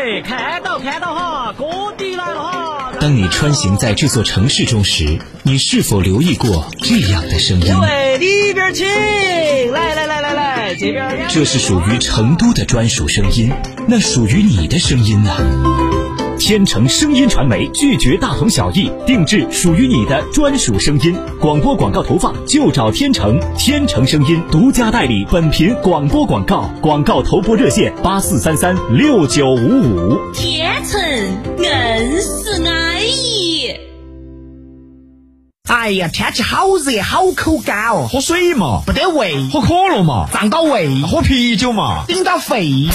哎，看到看到哈，哥弟来了哈！当你穿行在这座城市中时，你是否留意过这样的声音？里边请，来来来来来，这边。这是属于成都的专属声音，那属于你的声音呢？天成声音传媒拒绝大同小异，定制属于你的专属声音。广播广告投放就找天成，天成声音独家代理本频广播广告，广告投播热线八四三三六九五五。天成硬是安逸。哎呀，天气好热，好口干哦，喝水嘛，不得胃，喝可乐嘛，胀到胃，喝啤酒嘛，顶到肺。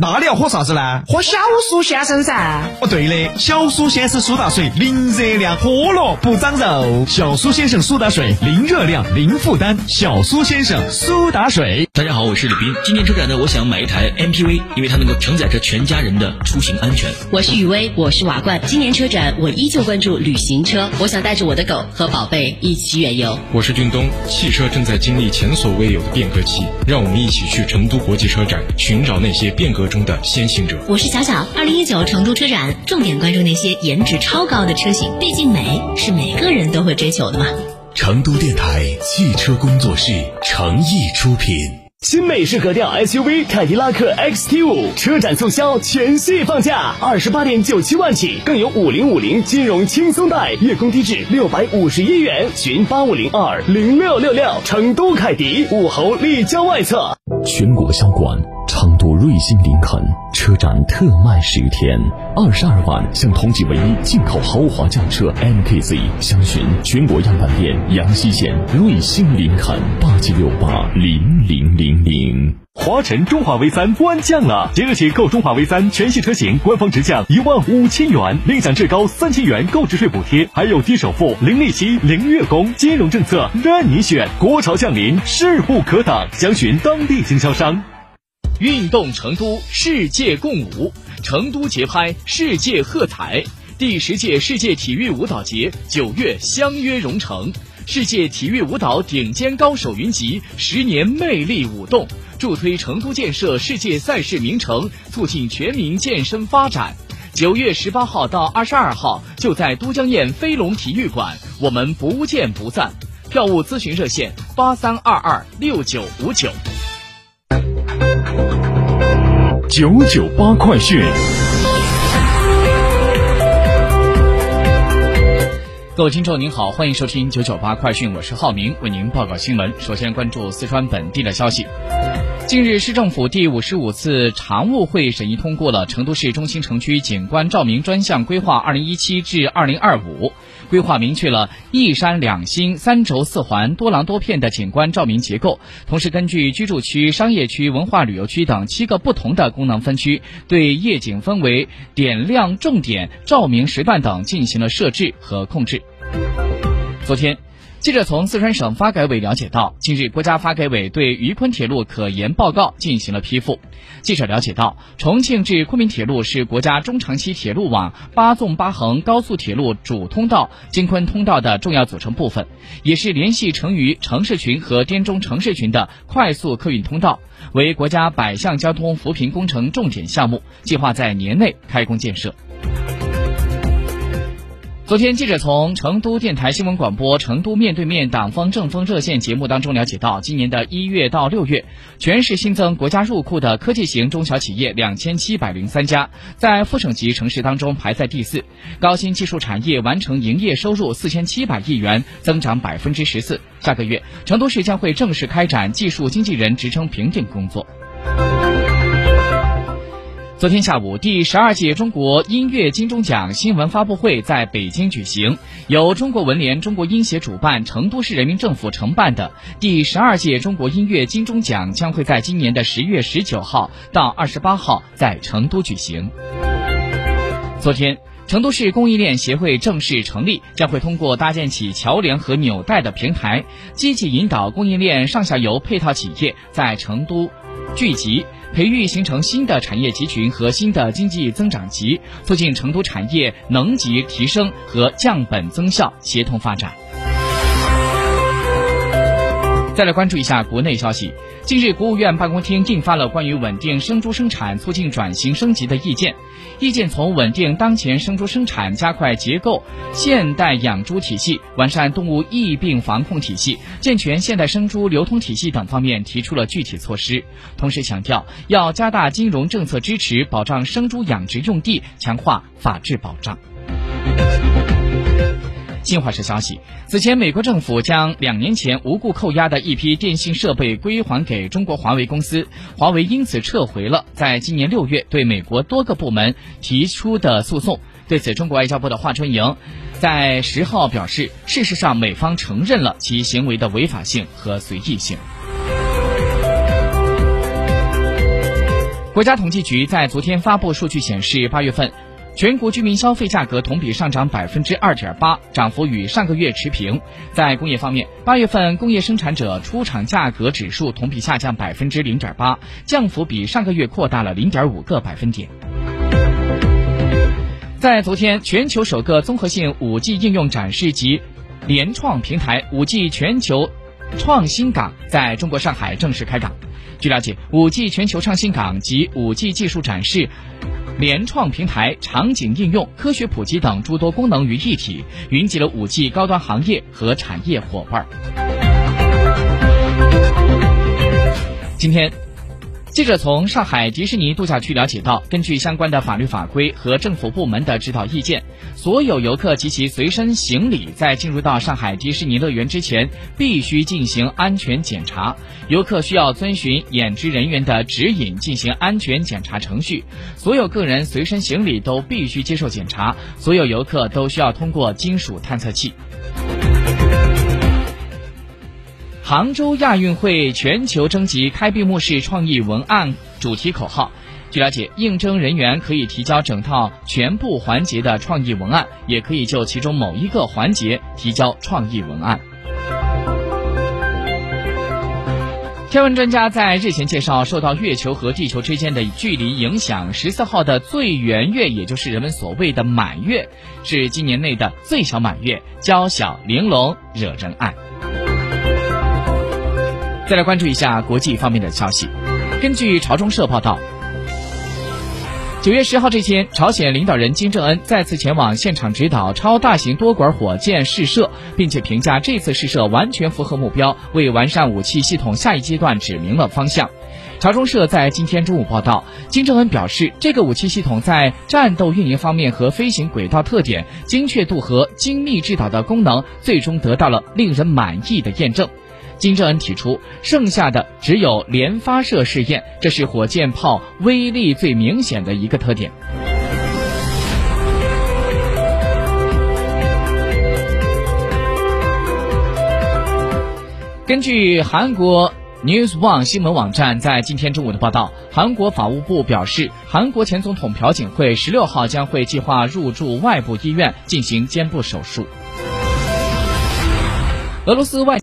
那你要喝啥子呢？喝小苏先生噻。哦，对的，小苏先生苏打水，零热量，喝了不长肉。小苏先生苏打水，零热量，零负担。小苏先生苏打水。大家好，我是李斌。今年车展呢，我想买一台 MPV，因为它能够承载着全家人的出行安全。我是雨薇，我是瓦罐。今年车展，我依旧关注旅行车，我想带着我的狗和宝贝一起远游。我是俊东，汽车正在经历前所未有的变革期，让我们一起去成都国际车展，寻找那些变革中的先行者。我是小小，二零一九成都车展重点关注那些颜值超高的车型，毕竟美是每个人都会追求的嘛。成都电台汽车工作室诚意出品。新美式格调 SUV 凯迪拉克 XT 五车展促销，全系放价二十八点九七万起，更有五零五零金融轻松贷，月供低至六百五十一元，询八五零二零六六六。成都凯迪武侯立交外侧，全国销冠。成都瑞星林肯车展特卖十天，二十二万享同级唯一进口豪华轿车 MKZ，详询全国样板店阳西县瑞星林肯八七六八零零零零。华晨中华 V 三官降了，即日起购中华 V 三全系车型，官方直降一万五千元，另享至高三千元购置税补贴，还有低首付、零利息、零月供，金融政策任你选。国潮降临，势不可挡，详询当地经销商。运动成都，世界共舞，成都节拍，世界喝彩。第十届世界体育舞蹈节九月相约蓉城，世界体育舞蹈顶尖高手云集，十年魅力舞动，助推成都建设世界赛事名城，促进全民健身发展。九月十八号到二十二号，就在都江堰飞龙体育馆，我们不见不散。票务咨询热线：八三二二六九五九。九九八快讯，各位听众您好，欢迎收听九九八快讯，我是浩明，为您报告新闻。首先关注四川本地的消息。近日，市政府第五十五次常务会审议通过了成都市中心城区景观照明专项规划（二零一七至二零二五）。规划明确了一山两星、三轴四环、多廊多片的景观照明结构，同时根据居住区、商业区、文化旅游区等七个不同的功能分区，对夜景氛围、点亮重点、照明时段等进行了设置和控制。昨天。记者从四川省发改委了解到，近日国家发改委对渝昆铁路可研报告进行了批复。记者了解到，重庆至昆明铁路是国家中长期铁路网八纵八横高速铁路主通道京昆通道的重要组成部分，也是联系成渝城市群和滇中城市群的快速客运通道，为国家百项交通扶贫工程重点项目，计划在年内开工建设。昨天，记者从成都电台新闻广播《成都面对面党风政风热线》节目当中了解到，今年的一月到六月，全市新增国家入库的科技型中小企业两千七百零三家，在副省级城市当中排在第四。高新技术产业完成营业收入四千七百亿元，增长百分之十四。下个月，成都市将会正式开展技术经纪人职称评定工作。昨天下午，第十二届中国音乐金钟奖新闻发布会在北京举行，由中国文联、中国音协主办，成都市人民政府承办的第十二届中国音乐金钟奖将会在今年的十月十九号到二十八号在成都举行。昨天，成都市供应链协会正式成立，将会通过搭建起桥梁和纽带的平台，积极引导供应链上下游配套企业在成都聚集，培育形成新的产业集群和新的经济增长极，促进成都产业能级提升和降本增效协同发展。再来关注一下国内消息。近日，国务院办公厅印发了关于稳定生猪生产、促进转型升级的意见。意见从稳定当前生猪生产、加快结构现代养猪体系、完善动物疫病防控体系、健全现代生猪流通体系等方面提出了具体措施，同时强调要加大金融政策支持，保障生猪养殖用地，强化法治保障。新华社消息，此前美国政府将两年前无故扣押的一批电信设备归还给中国华为公司，华为因此撤回了在今年六月对美国多个部门提出的诉讼。对此，中国外交部的华春莹在十号表示，事实上美方承认了其行为的违法性和随意性。国家统计局在昨天发布数据显示，八月份。全国居民消费价格同比上涨百分之二点八，涨幅与上个月持平。在工业方面，八月份工业生产者出厂价格指数同比下降百分之零点八，降幅比上个月扩大了零点五个百分点。在昨天，全球首个综合性五 G 应用展示及联创平台五 G 全球创新港在中国上海正式开港。据了解，五 G 全球创新港及五 G 技术展示。联创平台、场景应用、科学普及等诸多功能于一体，云集了五 G 高端行业和产业伙伴。今天。记者从上海迪士尼度假区了解到，根据相关的法律法规和政府部门的指导意见，所有游客及其随身行李在进入到上海迪士尼乐园之前，必须进行安全检查。游客需要遵循演职人员的指引进行安全检查程序。所有个人随身行李都必须接受检查。所有游客都需要通过金属探测器。杭州亚运会全球征集开闭幕式创意文案主题口号。据了解，应征人员可以提交整套全部环节的创意文案，也可以就其中某一个环节提交创意文案。天文专家在日前介绍，受到月球和地球之间的距离影响，十四号的最圆月，也就是人们所谓的满月，是今年内的最小满月，娇小玲珑，惹人爱。再来关注一下国际方面的消息。根据朝中社报道，九月十号这天，朝鲜领导人金正恩再次前往现场指导超大型多管火箭试射，并且评价这次试射完全符合目标，为完善武器系统下一阶段指明了方向。朝中社在今天中午报道，金正恩表示，这个武器系统在战斗运营方面和飞行轨道特点、精确度和精密制导的功能，最终得到了令人满意的验证。金正恩提出，剩下的只有连发射试验，这是火箭炮威力最明显的一个特点。根据韩国 News One 新闻网站在今天中午的报道，韩国法务部表示，韩国前总统朴槿惠十六号将会计划入住外部医院进行肩部手术。俄罗斯外。